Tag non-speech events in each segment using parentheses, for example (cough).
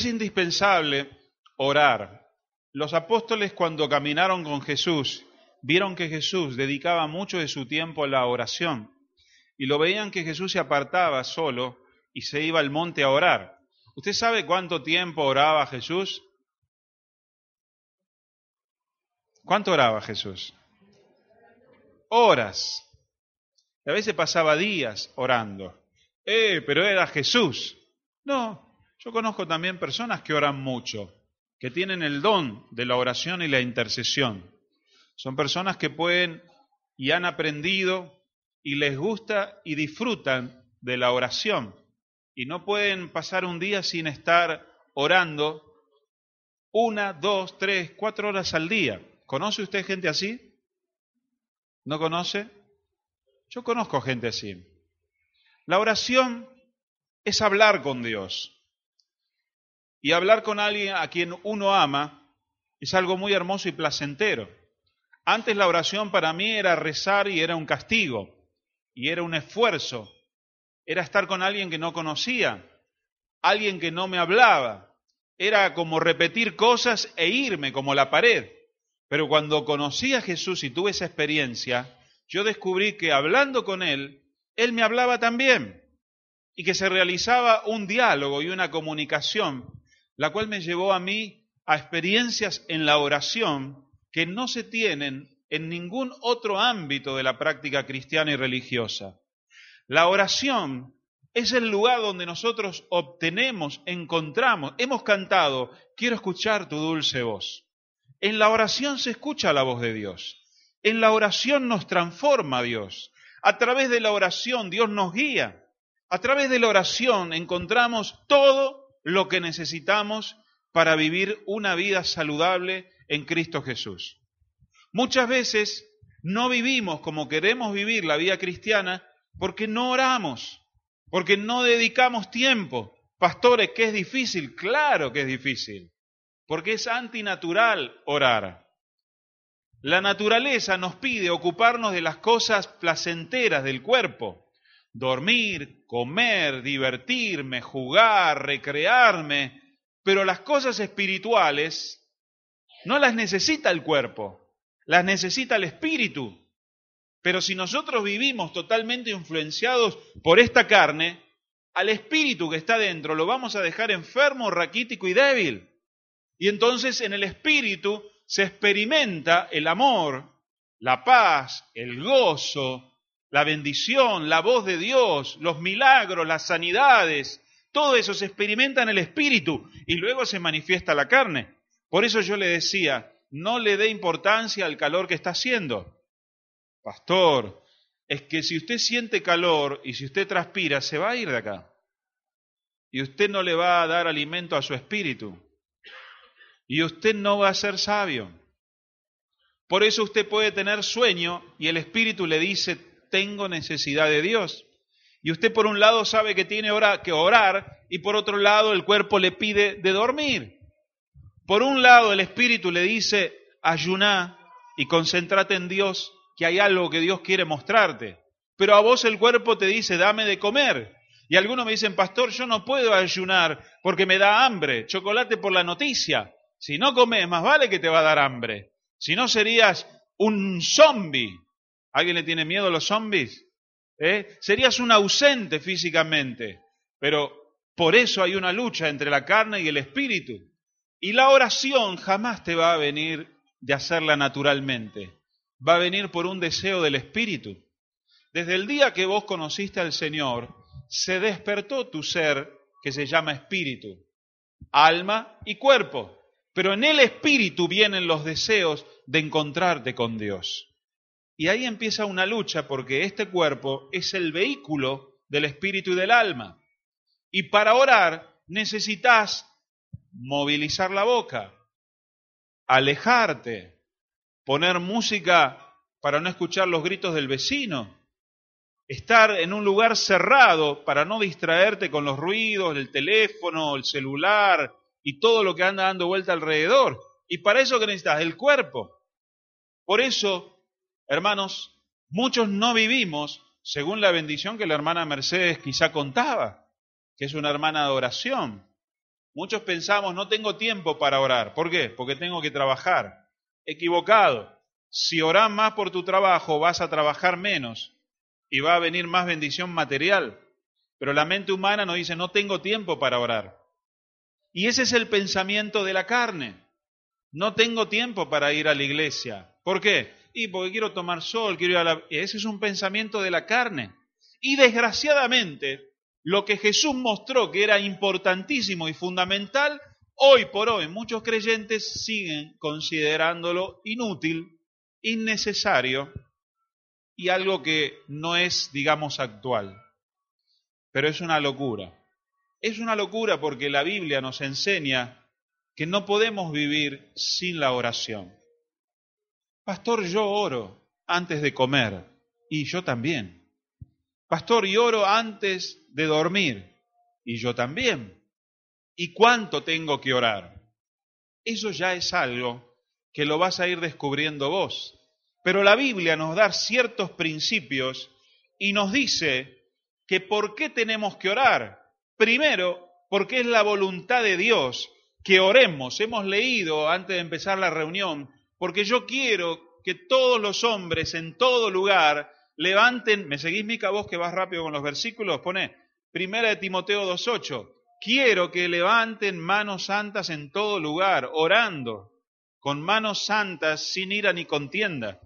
Es indispensable orar. Los apóstoles cuando caminaron con Jesús vieron que Jesús dedicaba mucho de su tiempo a la oración y lo veían que Jesús se apartaba solo y se iba al monte a orar. ¿Usted sabe cuánto tiempo oraba Jesús? ¿Cuánto oraba Jesús? Horas. A veces pasaba días orando. Eh, pero era Jesús. No, yo conozco también personas que oran mucho, que tienen el don de la oración y la intercesión. Son personas que pueden y han aprendido y les gusta y disfrutan de la oración y no pueden pasar un día sin estar orando una, dos, tres, cuatro horas al día. ¿Conoce usted gente así? ¿No conoce? Yo conozco gente así. La oración es hablar con Dios. Y hablar con alguien a quien uno ama es algo muy hermoso y placentero. Antes la oración para mí era rezar y era un castigo, y era un esfuerzo, era estar con alguien que no conocía, alguien que no me hablaba, era como repetir cosas e irme como la pared. Pero cuando conocí a Jesús y tuve esa experiencia, yo descubrí que hablando con Él, Él me hablaba también y que se realizaba un diálogo y una comunicación la cual me llevó a mí a experiencias en la oración que no se tienen en ningún otro ámbito de la práctica cristiana y religiosa. La oración es el lugar donde nosotros obtenemos, encontramos, hemos cantado, quiero escuchar tu dulce voz. En la oración se escucha la voz de Dios. En la oración nos transforma Dios. A través de la oración Dios nos guía. A través de la oración encontramos todo lo que necesitamos para vivir una vida saludable en Cristo Jesús. Muchas veces no vivimos como queremos vivir la vida cristiana porque no oramos, porque no dedicamos tiempo. Pastores, que es difícil, claro que es difícil, porque es antinatural orar. La naturaleza nos pide ocuparnos de las cosas placenteras del cuerpo, dormir, comer, divertirme, jugar, recrearme, pero las cosas espirituales no las necesita el cuerpo, las necesita el espíritu. Pero si nosotros vivimos totalmente influenciados por esta carne, al espíritu que está dentro lo vamos a dejar enfermo, raquítico y débil. Y entonces en el espíritu se experimenta el amor, la paz, el gozo, la bendición, la voz de Dios, los milagros, las sanidades, todo eso se experimenta en el espíritu y luego se manifiesta la carne. Por eso yo le decía, no le dé importancia al calor que está haciendo. Pastor, es que si usted siente calor y si usted transpira, se va a ir de acá. Y usted no le va a dar alimento a su espíritu. Y usted no va a ser sabio. Por eso usted puede tener sueño y el espíritu le dice, tengo necesidad de Dios. Y usted por un lado sabe que tiene que orar y por otro lado el cuerpo le pide de dormir. Por un lado el espíritu le dice, ayuná y concéntrate en Dios, que hay algo que Dios quiere mostrarte. Pero a vos el cuerpo te dice, dame de comer. Y algunos me dicen, pastor, yo no puedo ayunar porque me da hambre, chocolate por la noticia. Si no comes, más vale que te va a dar hambre. Si no serías un zombie. ¿Alguien le tiene miedo a los zombies? ¿Eh? Serías un ausente físicamente, pero por eso hay una lucha entre la carne y el espíritu. Y la oración jamás te va a venir de hacerla naturalmente, va a venir por un deseo del espíritu. Desde el día que vos conociste al Señor, se despertó tu ser que se llama espíritu, alma y cuerpo. Pero en el espíritu vienen los deseos de encontrarte con Dios. Y ahí empieza una lucha porque este cuerpo es el vehículo del espíritu y del alma. Y para orar necesitas movilizar la boca, alejarte, poner música para no escuchar los gritos del vecino, estar en un lugar cerrado para no distraerte con los ruidos del teléfono, el celular y todo lo que anda dando vuelta alrededor. Y para eso que necesitas el cuerpo. Por eso, hermanos, muchos no vivimos según la bendición que la hermana Mercedes quizá contaba, que es una hermana de oración. Muchos pensamos, no tengo tiempo para orar. ¿Por qué? Porque tengo que trabajar. Equivocado. Si orás más por tu trabajo, vas a trabajar menos y va a venir más bendición material. Pero la mente humana nos dice, no tengo tiempo para orar. Y ese es el pensamiento de la carne. No tengo tiempo para ir a la iglesia. ¿Por qué? Y porque quiero tomar sol, quiero ir a la... Ese es un pensamiento de la carne. Y desgraciadamente, lo que Jesús mostró que era importantísimo y fundamental, hoy por hoy muchos creyentes siguen considerándolo inútil, innecesario y algo que no es, digamos, actual. Pero es una locura. Es una locura porque la Biblia nos enseña que no podemos vivir sin la oración. Pastor, yo oro antes de comer y yo también. Pastor, y oro antes de dormir y yo también. ¿Y cuánto tengo que orar? Eso ya es algo que lo vas a ir descubriendo vos. Pero la Biblia nos da ciertos principios y nos dice que por qué tenemos que orar. Primero, porque es la voluntad de Dios que oremos. Hemos leído antes de empezar la reunión, porque yo quiero que todos los hombres en todo lugar levanten, ¿me seguís Mica vos que vas rápido con los versículos? Pone, primera de Timoteo 2.8, quiero que levanten manos santas en todo lugar, orando, con manos santas sin ira ni contienda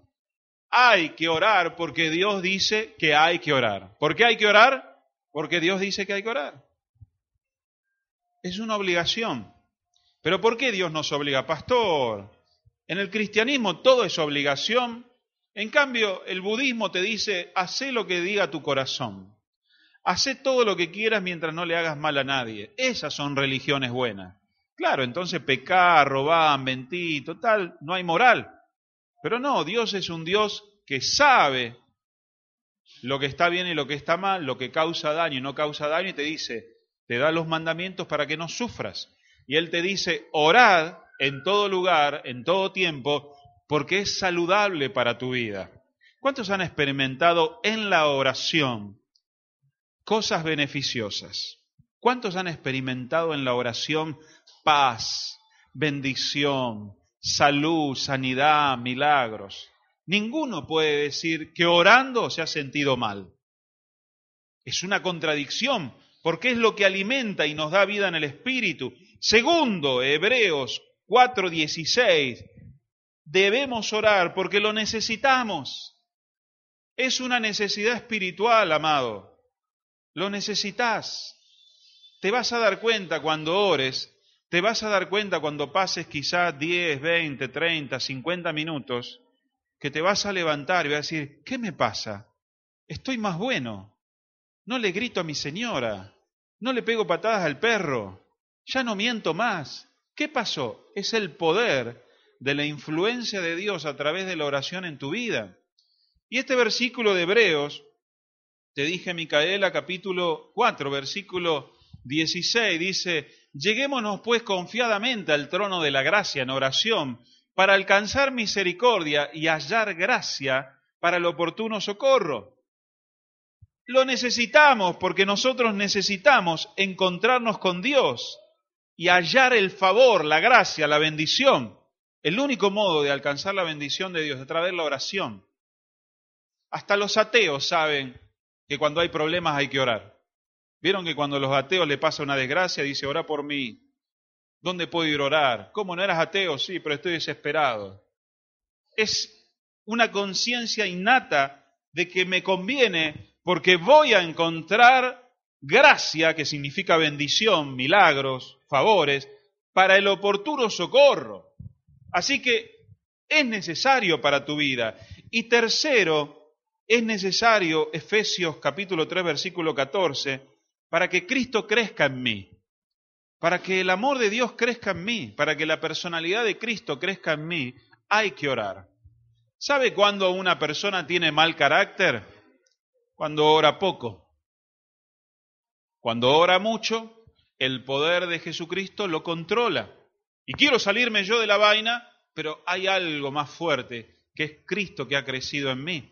hay que orar porque Dios dice que hay que orar. ¿Por qué hay que orar? Porque Dios dice que hay que orar. Es una obligación. Pero ¿por qué Dios nos obliga? Pastor, en el cristianismo todo es obligación. En cambio, el budismo te dice, hace lo que diga tu corazón. Hacé todo lo que quieras mientras no le hagas mal a nadie. Esas son religiones buenas. Claro, entonces pecar, robar, mentir, total, no hay moral. Pero no, Dios es un Dios que sabe lo que está bien y lo que está mal, lo que causa daño y no causa daño, y te dice, te da los mandamientos para que no sufras. Y Él te dice, orad en todo lugar, en todo tiempo, porque es saludable para tu vida. ¿Cuántos han experimentado en la oración cosas beneficiosas? ¿Cuántos han experimentado en la oración paz, bendición, salud, sanidad, milagros. Ninguno puede decir que orando se ha sentido mal. Es una contradicción, porque es lo que alimenta y nos da vida en el Espíritu. Segundo, Hebreos 4:16, debemos orar porque lo necesitamos. Es una necesidad espiritual, amado. Lo necesitas. Te vas a dar cuenta cuando ores te vas a dar cuenta cuando pases quizás 10, 20, 30, 50 minutos, que te vas a levantar y vas a decir, ¿qué me pasa? Estoy más bueno. No le grito a mi señora. No le pego patadas al perro. Ya no miento más. ¿Qué pasó? Es el poder de la influencia de Dios a través de la oración en tu vida. Y este versículo de Hebreos, te dije Micaela capítulo 4, versículo 16, dice, Lleguémonos pues confiadamente al trono de la gracia en oración para alcanzar misericordia y hallar gracia para el oportuno socorro. Lo necesitamos porque nosotros necesitamos encontrarnos con Dios y hallar el favor, la gracia, la bendición. El único modo de alcanzar la bendición de Dios es a través de la oración. Hasta los ateos saben que cuando hay problemas hay que orar. Vieron que cuando a los ateos le pasa una desgracia, dice, ora por mí. ¿Dónde puedo ir a orar? ¿Cómo no eras ateo? Sí, pero estoy desesperado. Es una conciencia innata de que me conviene porque voy a encontrar gracia, que significa bendición, milagros, favores, para el oportuno socorro. Así que es necesario para tu vida. Y tercero, es necesario, Efesios capítulo 3, versículo 14, para que Cristo crezca en mí, para que el amor de Dios crezca en mí, para que la personalidad de Cristo crezca en mí, hay que orar. ¿Sabe cuándo una persona tiene mal carácter? Cuando ora poco. Cuando ora mucho, el poder de Jesucristo lo controla. Y quiero salirme yo de la vaina, pero hay algo más fuerte, que es Cristo que ha crecido en mí.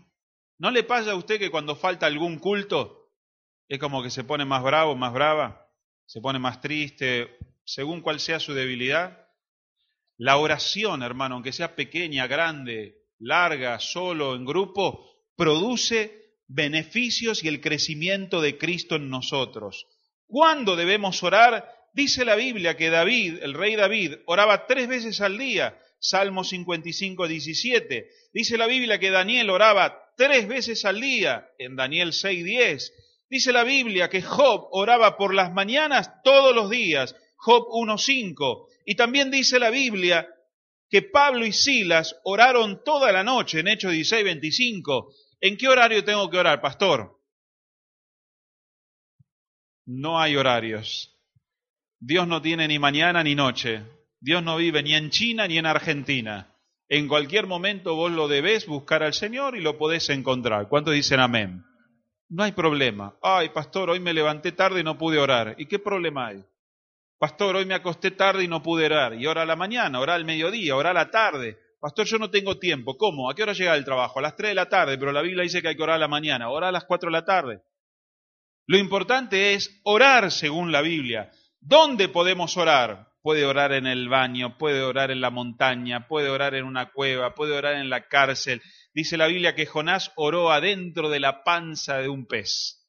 ¿No le pasa a usted que cuando falta algún culto, es como que se pone más bravo, más brava, se pone más triste, según cual sea su debilidad? La oración, hermano, aunque sea pequeña, grande, larga, solo, en grupo, produce beneficios y el crecimiento de Cristo en nosotros. ¿Cuándo debemos orar? Dice la Biblia que David, el rey David, oraba tres veces al día. Salmo 55, 17. Dice la Biblia que Daniel oraba tres veces al día en Daniel 6, 10. Dice la Biblia que Job oraba por las mañanas todos los días, Job 1, 5. Y también dice la Biblia que Pablo y Silas oraron toda la noche en Hechos 16, 25. ¿En qué horario tengo que orar, pastor? No hay horarios. Dios no tiene ni mañana ni noche. Dios no vive ni en China ni en Argentina. En cualquier momento vos lo debés buscar al Señor y lo podés encontrar. ¿Cuántos dicen amén? No hay problema. Ay, pastor, hoy me levanté tarde y no pude orar. ¿Y qué problema hay? Pastor, hoy me acosté tarde y no pude orar. Y ora a la mañana, ora al mediodía, ora a la tarde. Pastor, yo no tengo tiempo. ¿Cómo? ¿A qué hora llega el trabajo? A las 3 de la tarde, pero la Biblia dice que hay que orar a la mañana. Ora a las 4 de la tarde. Lo importante es orar según la Biblia. ¿Dónde podemos orar? Puede orar en el baño, puede orar en la montaña, puede orar en una cueva, puede orar en la cárcel. Dice la Biblia que Jonás oró adentro de la panza de un pez.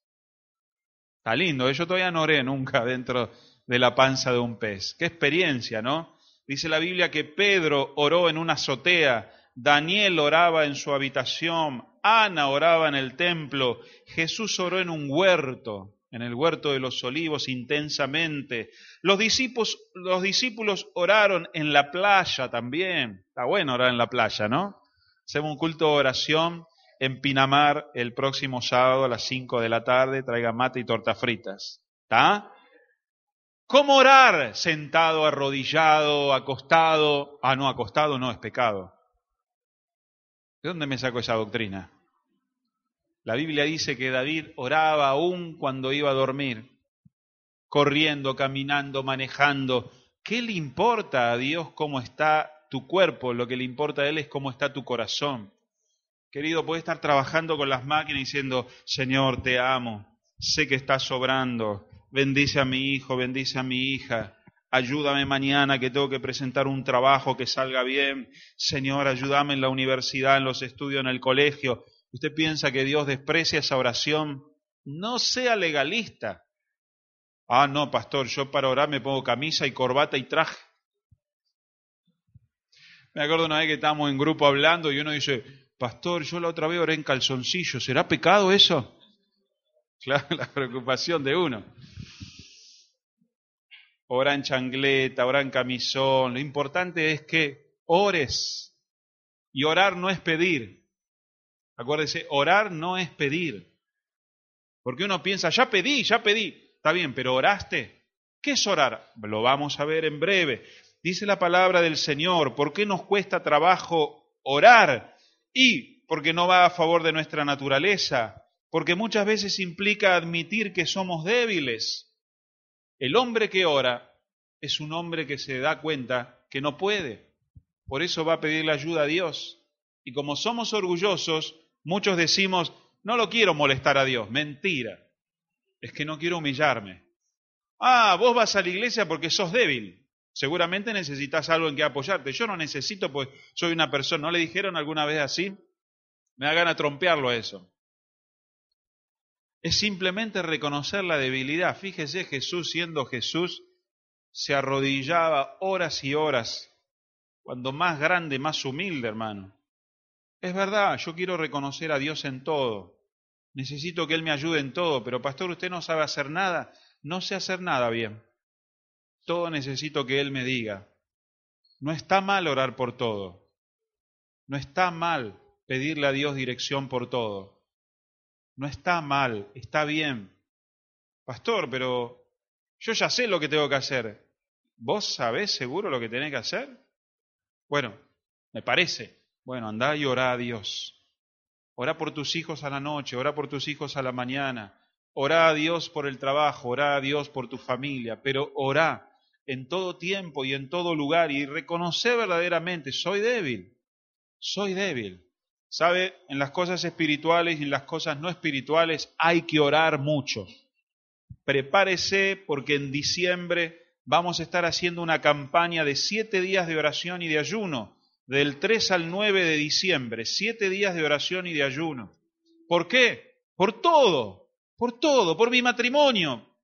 Está lindo, ¿eh? yo todavía no oré nunca dentro de la panza de un pez. Qué experiencia, ¿no? Dice la Biblia que Pedro oró en una azotea, Daniel oraba en su habitación, Ana oraba en el templo, Jesús oró en un huerto, en el huerto de los olivos intensamente. Los discípulos, los discípulos oraron en la playa también. Está bueno orar en la playa, ¿no? Hacemos un culto de oración en Pinamar el próximo sábado a las 5 de la tarde. Traiga mate y tortas fritas. ¿Está? ¿Cómo orar? Sentado, arrodillado, acostado. Ah, no, acostado no, es pecado. ¿De dónde me saco esa doctrina? La Biblia dice que David oraba aún cuando iba a dormir, corriendo, caminando, manejando. ¿Qué le importa a Dios cómo está tu cuerpo? Lo que le importa a Él es cómo está tu corazón. Querido, puedes estar trabajando con las máquinas diciendo, Señor, te amo, sé que estás sobrando, bendice a mi hijo, bendice a mi hija, ayúdame mañana que tengo que presentar un trabajo que salga bien, Señor, ayúdame en la universidad, en los estudios, en el colegio. ¿Usted piensa que Dios desprecia esa oración? No sea legalista. Ah, no, pastor, yo para orar me pongo camisa y corbata y traje. Me acuerdo una vez que estábamos en grupo hablando y uno dice, pastor, yo la otra vez oré en calzoncillo, ¿será pecado eso? Claro, (laughs) la preocupación de uno ora en changleta, ora en camisón. Lo importante es que ores. Y orar no es pedir. Acuérdese, orar no es pedir. Porque uno piensa, ya pedí, ya pedí. Está bien, pero oraste. ¿Qué es orar? Lo vamos a ver en breve. Dice la palabra del Señor, ¿por qué nos cuesta trabajo orar? Y porque no va a favor de nuestra naturaleza, porque muchas veces implica admitir que somos débiles. El hombre que ora es un hombre que se da cuenta que no puede. Por eso va a pedirle ayuda a Dios. Y como somos orgullosos, muchos decimos, no lo quiero molestar a Dios. Mentira. Es que no quiero humillarme. Ah, vos vas a la iglesia porque sos débil. Seguramente necesitas algo en que apoyarte. Yo no necesito, pues soy una persona. ¿No le dijeron alguna vez así? Me da ganas trompearlo eso es simplemente reconocer la debilidad. Fíjese, Jesús siendo Jesús, se arrodillaba horas y horas, cuando más grande, más humilde, hermano. Es verdad, yo quiero reconocer a Dios en todo. necesito que Él me ayude en todo, pero pastor, usted no sabe hacer nada, no sé hacer nada bien. Todo necesito que Él me diga. No está mal orar por todo. No está mal pedirle a Dios dirección por todo. No está mal, está bien. Pastor, pero yo ya sé lo que tengo que hacer. ¿Vos sabés seguro lo que tenés que hacer? Bueno, me parece. Bueno, andá y orá a Dios. Orá por tus hijos a la noche, orá por tus hijos a la mañana. Orá a Dios por el trabajo, orá a Dios por tu familia, pero orá en todo tiempo y en todo lugar y reconoce verdaderamente, soy débil, soy débil. ¿Sabe? En las cosas espirituales y en las cosas no espirituales hay que orar mucho. Prepárese porque en diciembre vamos a estar haciendo una campaña de siete días de oración y de ayuno, del 3 al 9 de diciembre, siete días de oración y de ayuno. ¿Por qué? Por todo, por todo, por mi matrimonio,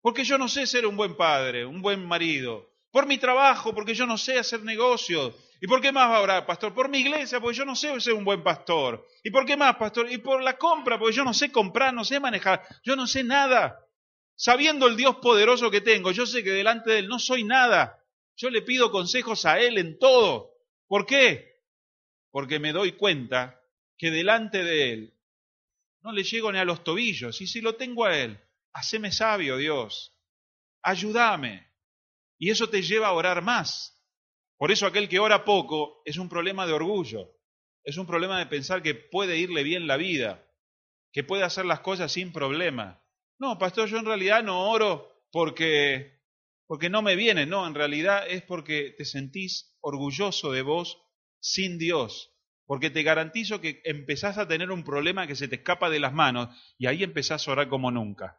porque yo no sé ser un buen padre, un buen marido, por mi trabajo, porque yo no sé hacer negocios. ¿Y por qué más va a orar, pastor? Por mi iglesia, porque yo no sé ser un buen pastor. ¿Y por qué más, pastor? Y por la compra, porque yo no sé comprar, no sé manejar, yo no sé nada. Sabiendo el Dios poderoso que tengo, yo sé que delante de Él no soy nada. Yo le pido consejos a Él en todo. ¿Por qué? Porque me doy cuenta que delante de Él no le llego ni a los tobillos. Y si lo tengo a Él, haceme sabio, Dios. Ayúdame. Y eso te lleva a orar más. Por eso aquel que ora poco es un problema de orgullo. Es un problema de pensar que puede irle bien la vida, que puede hacer las cosas sin problema. No, pastor, yo en realidad no oro porque, porque no me viene, no, en realidad es porque te sentís orgulloso de vos sin Dios, porque te garantizo que empezás a tener un problema que se te escapa de las manos y ahí empezás a orar como nunca.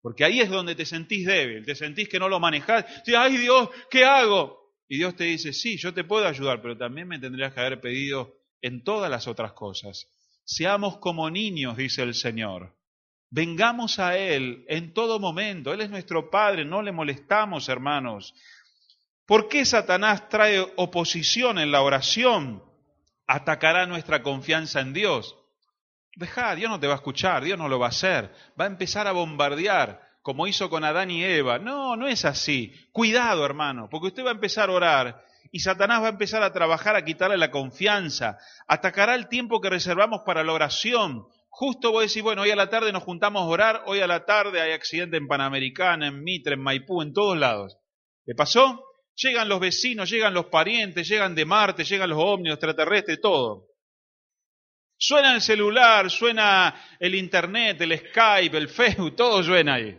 Porque ahí es donde te sentís débil, te sentís que no lo manejás. ay Dios, ¿qué hago? Y Dios te dice, sí, yo te puedo ayudar, pero también me tendrías que haber pedido en todas las otras cosas. Seamos como niños, dice el Señor. Vengamos a Él en todo momento. Él es nuestro Padre, no le molestamos, hermanos. ¿Por qué Satanás trae oposición en la oración? Atacará nuestra confianza en Dios. Deja, Dios no te va a escuchar, Dios no lo va a hacer. Va a empezar a bombardear, como hizo con Adán y Eva. No, no es así. Cuidado, hermano, porque usted va a empezar a orar y Satanás va a empezar a trabajar a quitarle la confianza. Atacará el tiempo que reservamos para la oración. Justo voy a decir, bueno, hoy a la tarde nos juntamos a orar, hoy a la tarde hay accidente en Panamericana, en Mitre, en Maipú, en todos lados. ¿Le pasó? Llegan los vecinos, llegan los parientes, llegan de Marte, llegan los ovnis, extraterrestres, todo. Suena el celular, suena el internet, el Skype, el Facebook, todo suena ahí.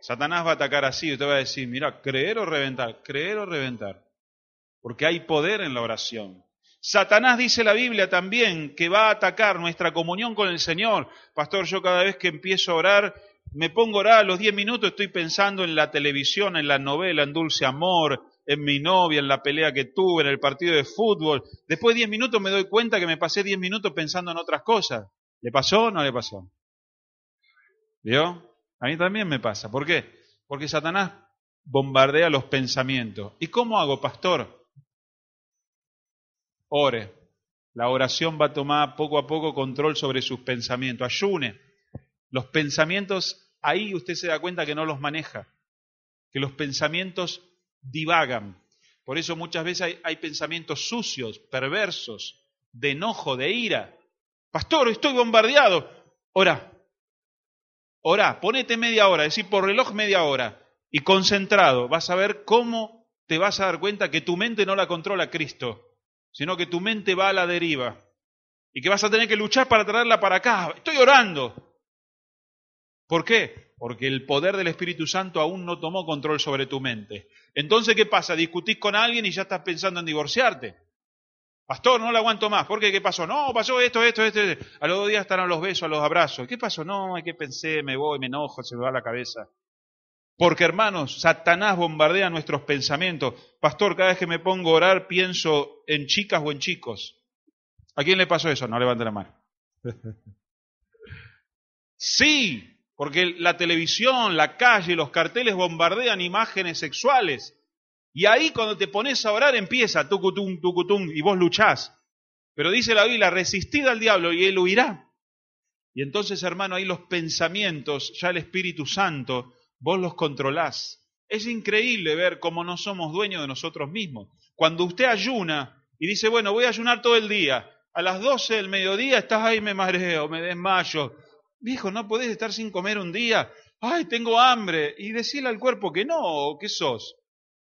Satanás va a atacar así usted va a decir, mira, creer o reventar, creer o reventar. Porque hay poder en la oración. Satanás dice la Biblia también que va a atacar nuestra comunión con el Señor. Pastor, yo cada vez que empiezo a orar, me pongo a orar a los diez minutos, estoy pensando en la televisión, en la novela, en Dulce Amor, en mi novia, en la pelea que tuve, en el partido de fútbol. Después de diez minutos me doy cuenta que me pasé diez minutos pensando en otras cosas. ¿Le pasó o no le pasó? ¿Vio? A mí también me pasa. ¿Por qué? Porque Satanás bombardea los pensamientos. ¿Y cómo hago, pastor? Ore. La oración va a tomar poco a poco control sobre sus pensamientos. Ayune. Los pensamientos, ahí usted se da cuenta que no los maneja, que los pensamientos divagan. Por eso muchas veces hay, pensamientos sucios, perversos, de enojo, de ira. Pastor, estoy bombardeado. Ora. Ora, ponete media hora, decir, por reloj media hora. Y concentrado, vas a ver cómo te vas a dar cuenta que tu mente no la controla Cristo sino que tu mente va a la deriva y que vas a tener que luchar para traerla para acá. Estoy orando. ¿Por qué? Porque el poder del Espíritu Santo aún no tomó control sobre tu mente. Entonces, ¿qué pasa? Discutís con alguien y ya estás pensando en divorciarte. Pastor, no lo aguanto más. ¿Por qué? ¿Qué pasó? No, pasó esto, esto, esto. A los dos días estarán los besos, a los abrazos. ¿Qué pasó? No, hay que pensé, me voy, me enojo, se me va la cabeza. Porque hermanos, Satanás bombardea nuestros pensamientos. Pastor, cada vez que me pongo a orar pienso en chicas o en chicos. ¿A quién le pasó eso? No levante la mano. (laughs) sí, porque la televisión, la calle, los carteles bombardean imágenes sexuales. Y ahí cuando te pones a orar empieza tucutum, tucutum, y vos luchás. Pero dice la Biblia, resistid al diablo y él huirá. Y entonces, hermano, ahí los pensamientos, ya el Espíritu Santo, vos los controlás. Es increíble ver cómo no somos dueños de nosotros mismos. Cuando usted ayuna y dice, bueno, voy a ayunar todo el día, a las 12 del mediodía estás ahí, me mareo, me desmayo. Viejo, no podés estar sin comer un día. Ay, tengo hambre. Y decirle al cuerpo que no, ¿qué sos?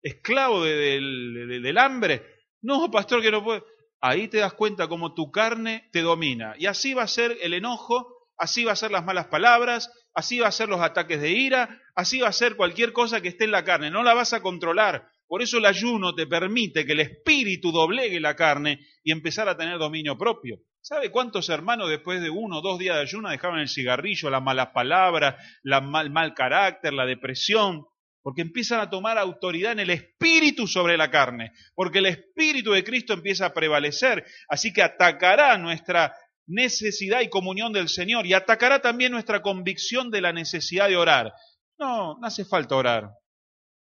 ¿Esclavo del, del hambre? No, pastor, que no puedo. Ahí te das cuenta cómo tu carne te domina. Y así va a ser el enojo, así va a ser las malas palabras, así va a ser los ataques de ira, así va a ser cualquier cosa que esté en la carne. No la vas a controlar. Por eso el ayuno te permite que el espíritu doblegue la carne y empezar a tener dominio propio. ¿Sabe cuántos hermanos después de uno o dos días de ayuno dejaban el cigarrillo, las malas palabras, el mal, mal carácter, la depresión? Porque empiezan a tomar autoridad en el espíritu sobre la carne, porque el espíritu de Cristo empieza a prevalecer, así que atacará nuestra necesidad y comunión del Señor y atacará también nuestra convicción de la necesidad de orar. No, no hace falta orar.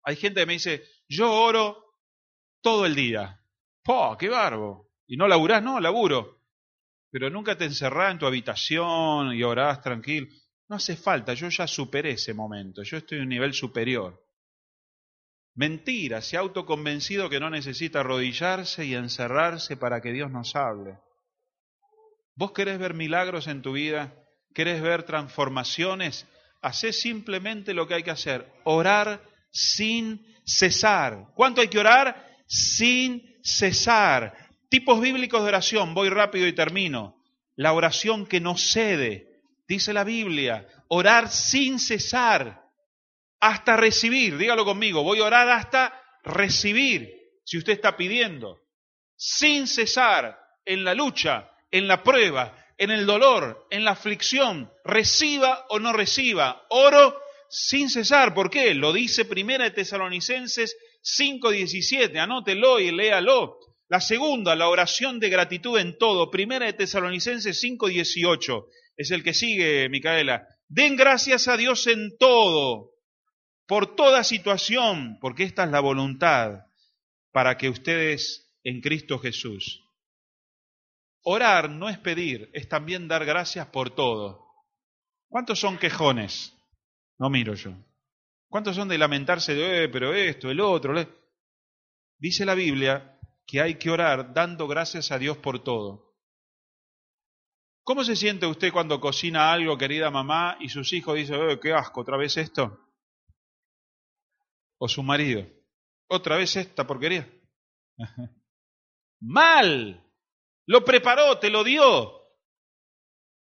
Hay gente que me dice, yo oro todo el día. ¡Po, qué barbo! ¿Y no laburás? No, laburo. Pero nunca te encerrás en tu habitación y orás tranquilo. No hace falta, yo ya superé ese momento, yo estoy en un nivel superior. Mentira, se autoconvencido que no necesita arrodillarse y encerrarse para que Dios nos hable. ¿Vos querés ver milagros en tu vida? ¿Querés ver transformaciones? Hacé simplemente lo que hay que hacer, orar sin cesar. ¿Cuánto hay que orar? Sin cesar. Tipos bíblicos de oración, voy rápido y termino. La oración que no cede, dice la Biblia, orar sin cesar, hasta recibir, dígalo conmigo, voy a orar hasta recibir, si usted está pidiendo, sin cesar en la lucha, en la prueba, en el dolor, en la aflicción, reciba o no reciba, oro sin cesar. ¿Por qué? Lo dice Primera de Tesalonicenses 5.17. Anótelo y léalo. La segunda, la oración de gratitud en todo. Primera de Tesalonicenses 5.18. Es el que sigue, Micaela. Den gracias a Dios en todo, por toda situación, porque esta es la voluntad para que ustedes en Cristo Jesús. Orar no es pedir, es también dar gracias por todo. ¿Cuántos son quejones? No miro yo. ¿Cuántos son de lamentarse de, eh, pero esto, el otro? Dice la Biblia que hay que orar dando gracias a Dios por todo. ¿Cómo se siente usted cuando cocina algo, querida mamá, y sus hijos dicen, eh, qué asco, otra vez esto? O su marido, otra vez esta porquería. (laughs) Mal, lo preparó, te lo dio.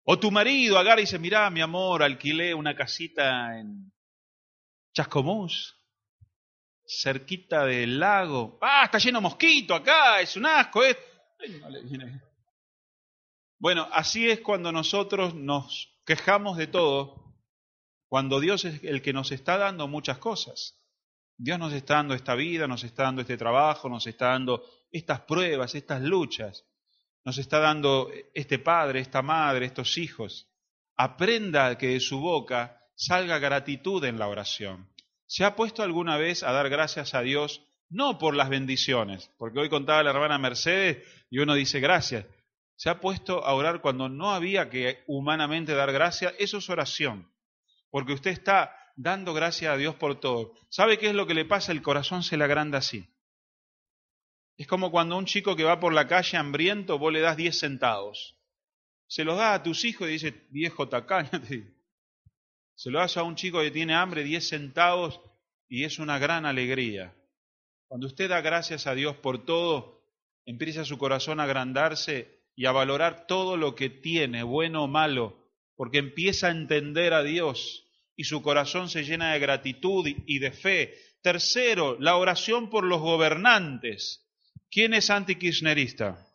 O tu marido agarra y dice, mirá, mi amor, alquilé una casita en Chascomús, cerquita del lago. Ah, está lleno de mosquito acá, es un asco. Bueno, así es cuando nosotros nos quejamos de todo, cuando Dios es el que nos está dando muchas cosas. Dios nos está dando esta vida, nos está dando este trabajo, nos está dando estas pruebas, estas luchas nos está dando este padre, esta madre, estos hijos. Aprenda que de su boca salga gratitud en la oración. ¿Se ha puesto alguna vez a dar gracias a Dios no por las bendiciones? Porque hoy contaba la hermana Mercedes y uno dice gracias. Se ha puesto a orar cuando no había que humanamente dar gracias. Eso es oración. Porque usted está dando gracias a Dios por todo. ¿Sabe qué es lo que le pasa? El corazón se le agranda así. Es como cuando un chico que va por la calle hambriento, vos le das 10 centavos. Se los das a tus hijos y dice, viejo tacaño. (laughs) Se lo das a un chico que tiene hambre, 10 centavos, y es una gran alegría. Cuando usted da gracias a Dios por todo, empieza su corazón a agrandarse y a valorar todo lo que tiene, bueno o malo, porque empieza a entender a Dios y su corazón se llena de gratitud y de fe. Tercero, la oración por los gobernantes. ¿Quién es antikirchnerista?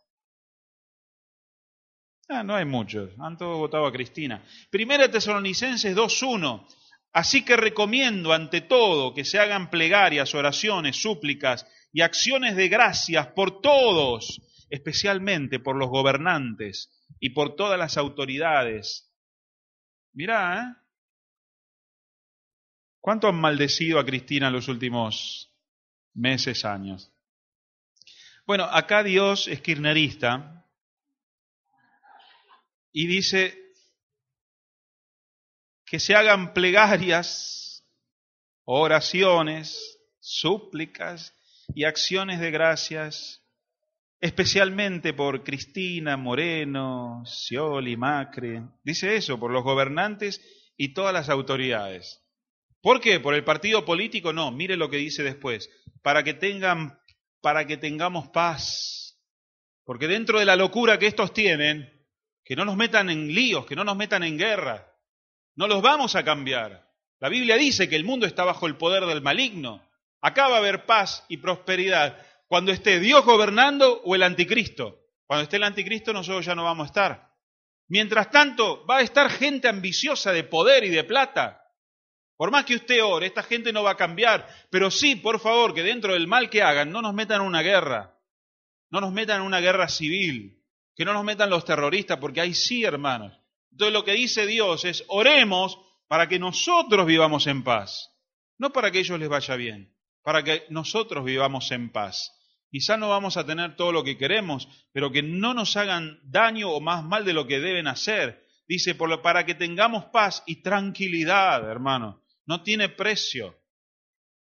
Ah, no hay muchos, han todos votado a Cristina. Primera Tesalonicenses 2.1. Así que recomiendo ante todo que se hagan plegarias, oraciones, súplicas y acciones de gracias por todos, especialmente por los gobernantes y por todas las autoridades. Mirá, ¿eh? ¿Cuánto han maldecido a Cristina en los últimos meses, años? Bueno, acá Dios es kirnerista y dice que se hagan plegarias, oraciones, súplicas y acciones de gracias, especialmente por Cristina Moreno, Scioli, Macri. Dice eso, por los gobernantes y todas las autoridades. ¿Por qué? ¿Por el partido político? No, mire lo que dice después. Para que tengan, para que tengamos paz. Porque dentro de la locura que estos tienen, que no nos metan en líos, que no nos metan en guerra, no los vamos a cambiar. La Biblia dice que el mundo está bajo el poder del maligno. Acá va a haber paz y prosperidad cuando esté Dios gobernando o el anticristo. Cuando esté el anticristo nosotros ya no vamos a estar. Mientras tanto, va a estar gente ambiciosa de poder y de plata. Por más que usted ore, esta gente no va a cambiar. Pero sí, por favor, que dentro del mal que hagan, no nos metan en una guerra. No nos metan en una guerra civil. Que no nos metan los terroristas, porque ahí sí, hermanos. Entonces lo que dice Dios es, oremos para que nosotros vivamos en paz. No para que ellos les vaya bien, para que nosotros vivamos en paz. Quizá no vamos a tener todo lo que queremos, pero que no nos hagan daño o más mal de lo que deben hacer. Dice, para que tengamos paz y tranquilidad, hermano. No tiene precio.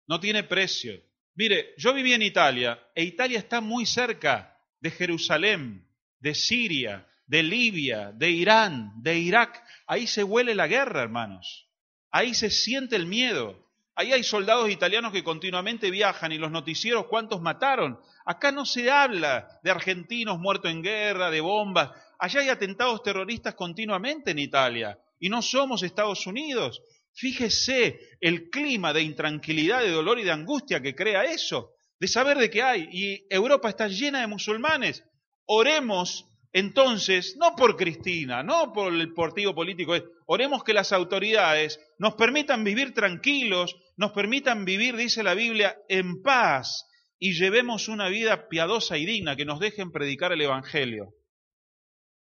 No tiene precio. Mire, yo viví en Italia e Italia está muy cerca de Jerusalén, de Siria, de Libia, de Irán, de Irak. Ahí se huele la guerra, hermanos. Ahí se siente el miedo. Ahí hay soldados italianos que continuamente viajan y los noticieros, ¿cuántos mataron? Acá no se habla de argentinos muertos en guerra, de bombas. Allá hay atentados terroristas continuamente en Italia. Y no somos Estados Unidos. Fíjese el clima de intranquilidad, de dolor y de angustia que crea eso, de saber de qué hay. Y Europa está llena de musulmanes. Oremos entonces, no por Cristina, no por el partido político, oremos que las autoridades nos permitan vivir tranquilos, nos permitan vivir, dice la Biblia, en paz y llevemos una vida piadosa y digna, que nos dejen predicar el Evangelio.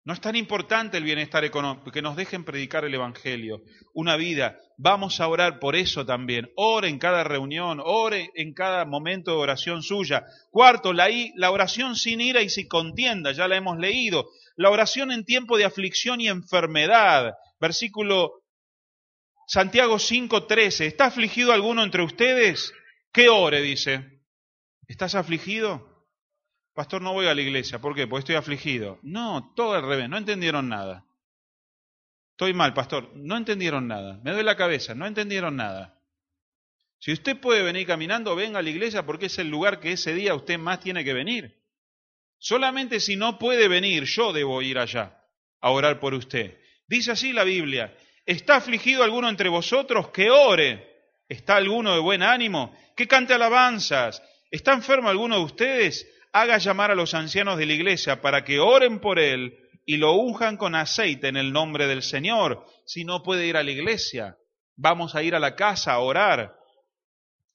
No es tan importante el bienestar económico, que nos dejen predicar el Evangelio, una vida. Vamos a orar por eso también. Ore en cada reunión, ore en cada momento de oración suya. Cuarto, la, la oración sin ira y sin contienda, ya la hemos leído. La oración en tiempo de aflicción y enfermedad. Versículo Santiago 5:13. ¿Está afligido alguno entre ustedes? ¿Qué ore? dice. ¿Estás afligido? Pastor, no voy a la iglesia. ¿Por qué? Porque estoy afligido. No, todo al revés. No entendieron nada. Estoy mal, pastor. No entendieron nada. Me doy la cabeza. No entendieron nada. Si usted puede venir caminando, venga a la iglesia porque es el lugar que ese día usted más tiene que venir. Solamente si no puede venir, yo debo ir allá a orar por usted. Dice así la Biblia. ¿Está afligido alguno entre vosotros? Que ore. ¿Está alguno de buen ánimo? Que cante alabanzas. ¿Está enfermo alguno de ustedes? Haga llamar a los ancianos de la iglesia para que oren por él y lo unjan con aceite en el nombre del Señor. Si no puede ir a la iglesia, vamos a ir a la casa a orar.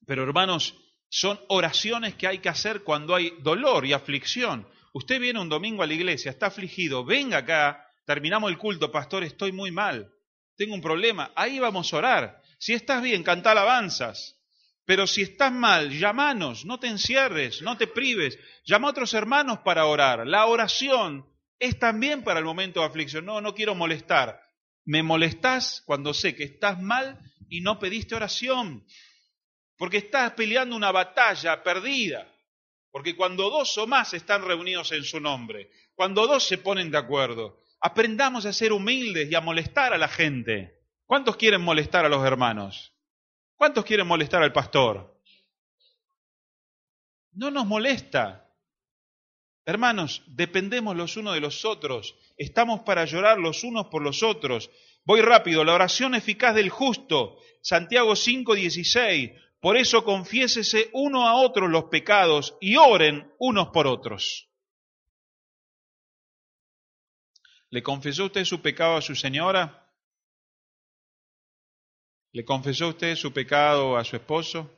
Pero hermanos, son oraciones que hay que hacer cuando hay dolor y aflicción. Usted viene un domingo a la iglesia, está afligido, venga acá, terminamos el culto, pastor, estoy muy mal, tengo un problema, ahí vamos a orar. Si estás bien, canta alabanzas. Pero si estás mal, llámanos, no te encierres, no te prives, llama a otros hermanos para orar. La oración es también para el momento de aflicción. No, no quiero molestar. Me molestás cuando sé que estás mal y no pediste oración, porque estás peleando una batalla perdida. Porque cuando dos o más están reunidos en su nombre, cuando dos se ponen de acuerdo, aprendamos a ser humildes y a molestar a la gente. ¿Cuántos quieren molestar a los hermanos? ¿Cuántos quieren molestar al pastor? No nos molesta. Hermanos, dependemos los unos de los otros. Estamos para llorar los unos por los otros. Voy rápido. La oración eficaz del justo. Santiago 5:16. Por eso confiésese uno a otro los pecados y oren unos por otros. ¿Le confesó usted su pecado a su señora? ¿Le confesó usted su pecado a su esposo?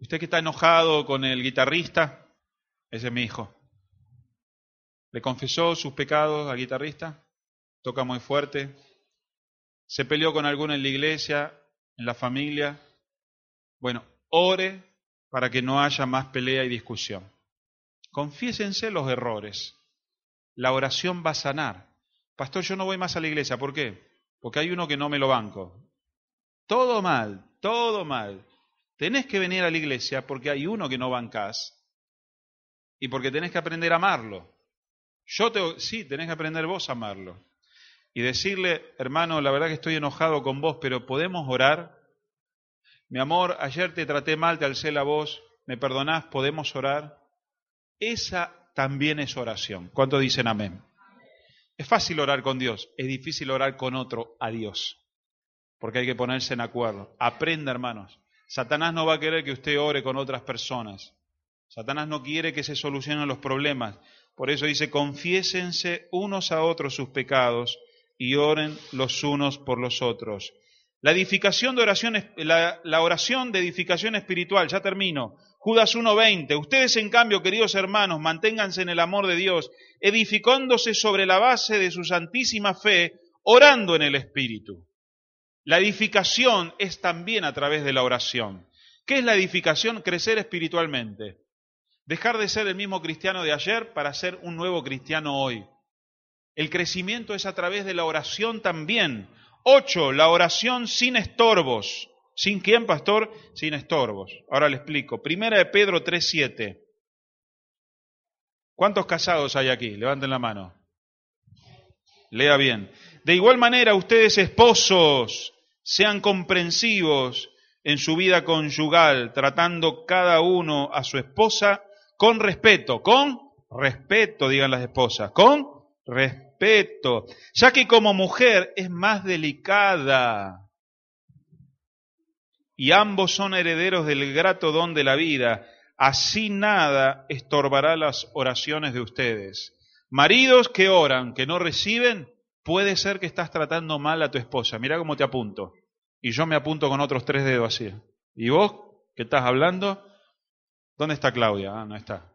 ¿Usted que está enojado con el guitarrista? Ese es mi hijo. ¿Le confesó sus pecados al guitarrista? Toca muy fuerte. ¿Se peleó con alguno en la iglesia, en la familia? Bueno, ore para que no haya más pelea y discusión. Confiésense los errores. La oración va a sanar. Pastor, yo no voy más a la iglesia. ¿Por qué? Porque hay uno que no me lo banco. Todo mal, todo mal. Tenés que venir a la iglesia porque hay uno que no bancás y porque tenés que aprender a amarlo. Yo te, sí, tenés que aprender vos a amarlo. Y decirle, hermano, la verdad que estoy enojado con vos, pero ¿podemos orar? Mi amor, ayer te traté mal, te alcé la voz, ¿me perdonás? ¿Podemos orar? Esa también es oración. ¿Cuánto dicen amén? Es fácil orar con Dios, es difícil orar con otro a Dios, porque hay que ponerse en acuerdo. Aprenda, hermanos. Satanás no va a querer que usted ore con otras personas. Satanás no quiere que se solucionen los problemas. Por eso dice, confiésense unos a otros sus pecados y oren los unos por los otros. La edificación de oración, la, la oración de edificación espiritual, ya termino. Judas 1.20. Ustedes, en cambio, queridos hermanos, manténganse en el amor de Dios, edificándose sobre la base de su santísima fe, orando en el Espíritu. La edificación es también a través de la oración. ¿Qué es la edificación? Crecer espiritualmente. Dejar de ser el mismo cristiano de ayer para ser un nuevo cristiano hoy. El crecimiento es a través de la oración también. Ocho, la oración sin estorbos. ¿Sin quién, pastor? Sin estorbos. Ahora le explico. Primera de Pedro 3.7. ¿Cuántos casados hay aquí? Levanten la mano. Lea bien. De igual manera, ustedes esposos, sean comprensivos en su vida conyugal, tratando cada uno a su esposa con respeto, con respeto, digan las esposas, con respeto, ya que como mujer es más delicada y ambos son herederos del grato don de la vida, así nada estorbará las oraciones de ustedes. Maridos que oran, que no reciben, puede ser que estás tratando mal a tu esposa. Mira cómo te apunto. Y yo me apunto con otros tres dedos así. ¿Y vos, qué estás hablando? ¿Dónde está Claudia? Ah, no está.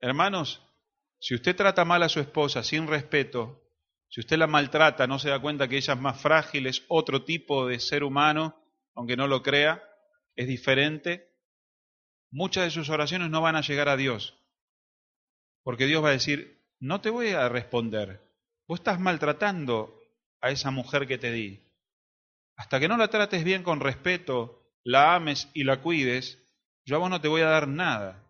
Hermanos, si usted trata mal a su esposa sin respeto, si usted la maltrata, no se da cuenta que ella es más frágil, es otro tipo de ser humano, aunque no lo crea, es diferente, muchas de sus oraciones no van a llegar a Dios. Porque Dios va a decir, no te voy a responder. Vos estás maltratando a esa mujer que te di. Hasta que no la trates bien con respeto, la ames y la cuides, yo a vos no te voy a dar nada.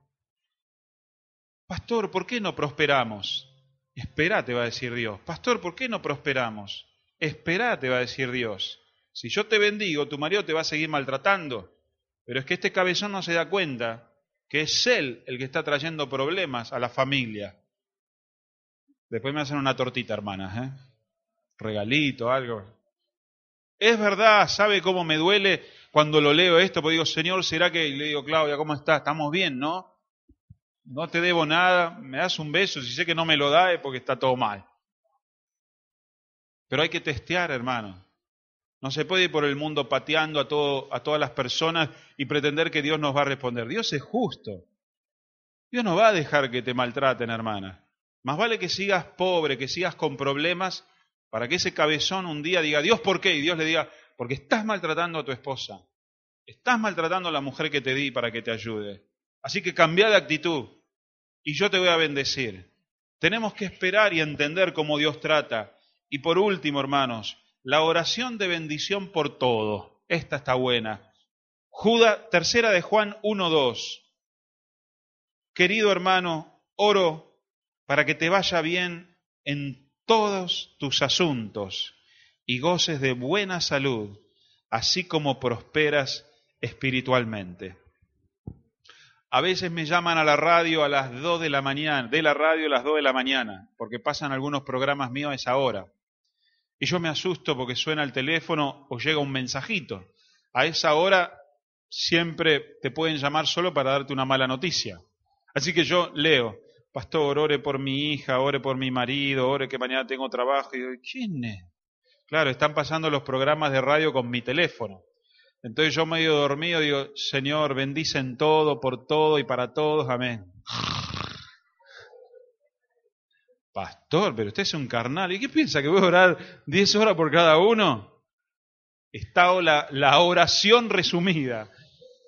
Pastor, ¿por qué no prosperamos? Espera, te va a decir Dios. Pastor, ¿por qué no prosperamos? Espera, te va a decir Dios. Si yo te bendigo, tu marido te va a seguir maltratando. Pero es que este cabezón no se da cuenta que es él el que está trayendo problemas a la familia. Después me hacen una tortita, hermanas, ¿eh? Regalito, algo. Es verdad, ¿sabe cómo me duele cuando lo leo esto, pues digo, Señor, ¿será que? Y le digo, Claudia, ¿cómo estás? ¿Estamos bien, no? No te debo nada, me das un beso, si sé que no me lo da es porque está todo mal. Pero hay que testear, hermano. No se puede ir por el mundo pateando a, todo, a todas las personas y pretender que Dios nos va a responder. Dios es justo. Dios no va a dejar que te maltraten, hermana. Más vale que sigas pobre, que sigas con problemas, para que ese cabezón un día diga, Dios, ¿por qué? Y Dios le diga, porque estás maltratando a tu esposa. Estás maltratando a la mujer que te di para que te ayude. Así que cambia de actitud y yo te voy a bendecir. Tenemos que esperar y entender cómo Dios trata. Y por último, hermanos, la oración de bendición por todo. Esta está buena. Judas, tercera de Juan 1.2. Querido hermano, oro para que te vaya bien en todos tus asuntos y goces de buena salud, así como prosperas espiritualmente. A veces me llaman a la radio a las 2 de la mañana, de la radio a las 2 de la mañana, porque pasan algunos programas míos a esa hora. Y yo me asusto porque suena el teléfono o llega un mensajito. A esa hora siempre te pueden llamar solo para darte una mala noticia. Así que yo leo, pastor, ore por mi hija, ore por mi marido, ore que mañana tengo trabajo. Y digo, ¿quién es? Claro, están pasando los programas de radio con mi teléfono. Entonces yo medio dormido digo, Señor, bendicen todo, por todo y para todos, amén. Pastor, pero usted es un carnal. ¿Y qué piensa? ¿Que voy a orar 10 horas por cada uno? Está la, la oración resumida,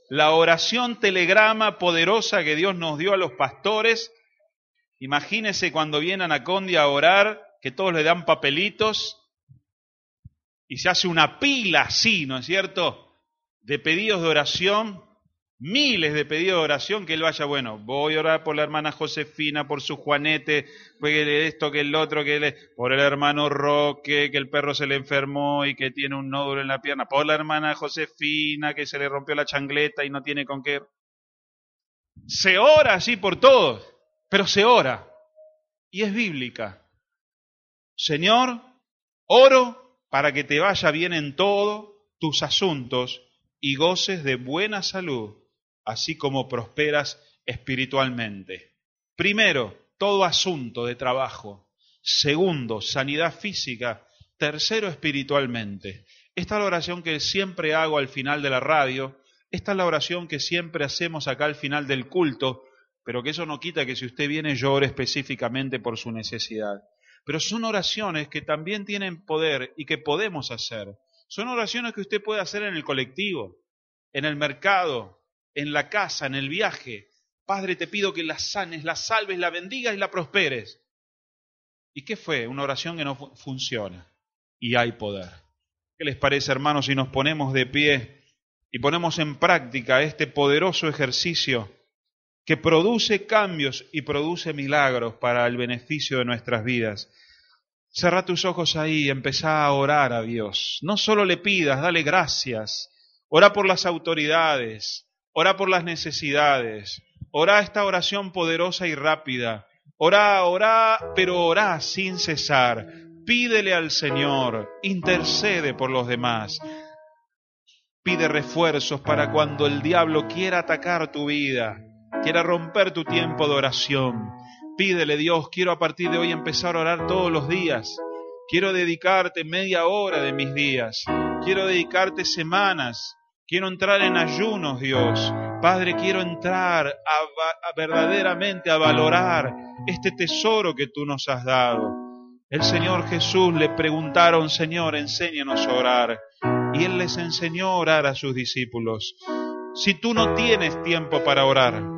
la oración telegrama poderosa que Dios nos dio a los pastores Imagínese cuando viene Anacondia a orar, que todos le dan papelitos y se hace una pila así, ¿no es cierto? De pedidos de oración, miles de pedidos de oración, que él vaya, bueno, voy a orar por la hermana Josefina, por su Juanete, que esto, que el otro, que le, por el hermano Roque, que el perro se le enfermó y que tiene un nódulo en la pierna, por la hermana Josefina, que se le rompió la changleta y no tiene con qué. Se ora así por todos, pero se ora. Y es bíblica. Señor, oro para que te vaya bien en todos tus asuntos y goces de buena salud, así como prosperas espiritualmente. Primero, todo asunto de trabajo. Segundo, sanidad física. Tercero, espiritualmente. Esta es la oración que siempre hago al final de la radio. Esta es la oración que siempre hacemos acá al final del culto, pero que eso no quita que si usted viene llore específicamente por su necesidad. Pero son oraciones que también tienen poder y que podemos hacer. Son oraciones que usted puede hacer en el colectivo, en el mercado, en la casa, en el viaje. Padre, te pido que la sanes, la salves, la bendigas y la prosperes. ¿Y qué fue? Una oración que no funciona. Y hay poder. ¿Qué les parece, hermanos, si nos ponemos de pie y ponemos en práctica este poderoso ejercicio que produce cambios y produce milagros para el beneficio de nuestras vidas. Cerra tus ojos ahí y empezá a orar a Dios. No solo le pidas, dale gracias. Ora por las autoridades, ora por las necesidades, ora esta oración poderosa y rápida. Ora, ora, pero ora sin cesar. Pídele al Señor, intercede por los demás. Pide refuerzos para cuando el diablo quiera atacar tu vida quiera romper tu tiempo de oración. Pídele, Dios, quiero a partir de hoy empezar a orar todos los días. Quiero dedicarte media hora de mis días. Quiero dedicarte semanas. Quiero entrar en ayunos, Dios. Padre, quiero entrar a, verdaderamente a valorar este tesoro que tú nos has dado. El Señor Jesús le preguntaron, Señor, enséñanos a orar. Y Él les enseñó a orar a sus discípulos. Si tú no tienes tiempo para orar,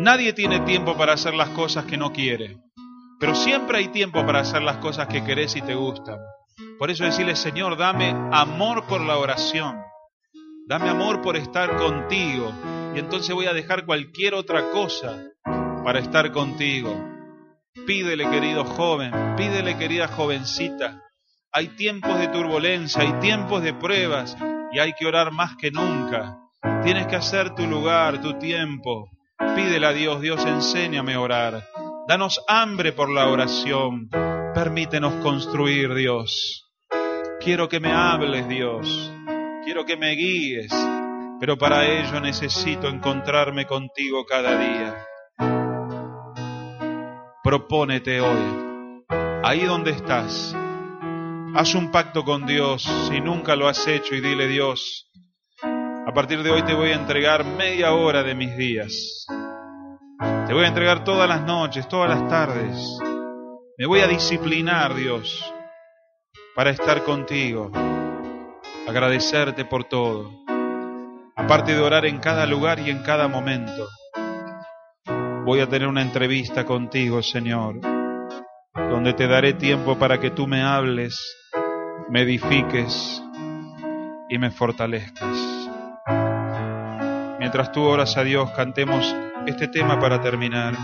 Nadie tiene tiempo para hacer las cosas que no quiere, pero siempre hay tiempo para hacer las cosas que querés y te gustan. Por eso decirle, Señor, dame amor por la oración, dame amor por estar contigo, y entonces voy a dejar cualquier otra cosa para estar contigo. Pídele, querido joven, pídele, querida jovencita. Hay tiempos de turbulencia, hay tiempos de pruebas, y hay que orar más que nunca. Tienes que hacer tu lugar, tu tiempo. Pídele a Dios, Dios, enséñame a orar. Danos hambre por la oración. Permítenos construir, Dios. Quiero que me hables, Dios. Quiero que me guíes. Pero para ello necesito encontrarme contigo cada día. Propónete hoy, ahí donde estás. Haz un pacto con Dios si nunca lo has hecho y dile Dios, a partir de hoy te voy a entregar media hora de mis días. Te voy a entregar todas las noches, todas las tardes. Me voy a disciplinar, Dios, para estar contigo. Agradecerte por todo. Aparte de orar en cada lugar y en cada momento. Voy a tener una entrevista contigo, Señor, donde te daré tiempo para que tú me hables, me edifiques y me fortalezcas. Mientras tú oras a Dios, cantemos este tema para terminar.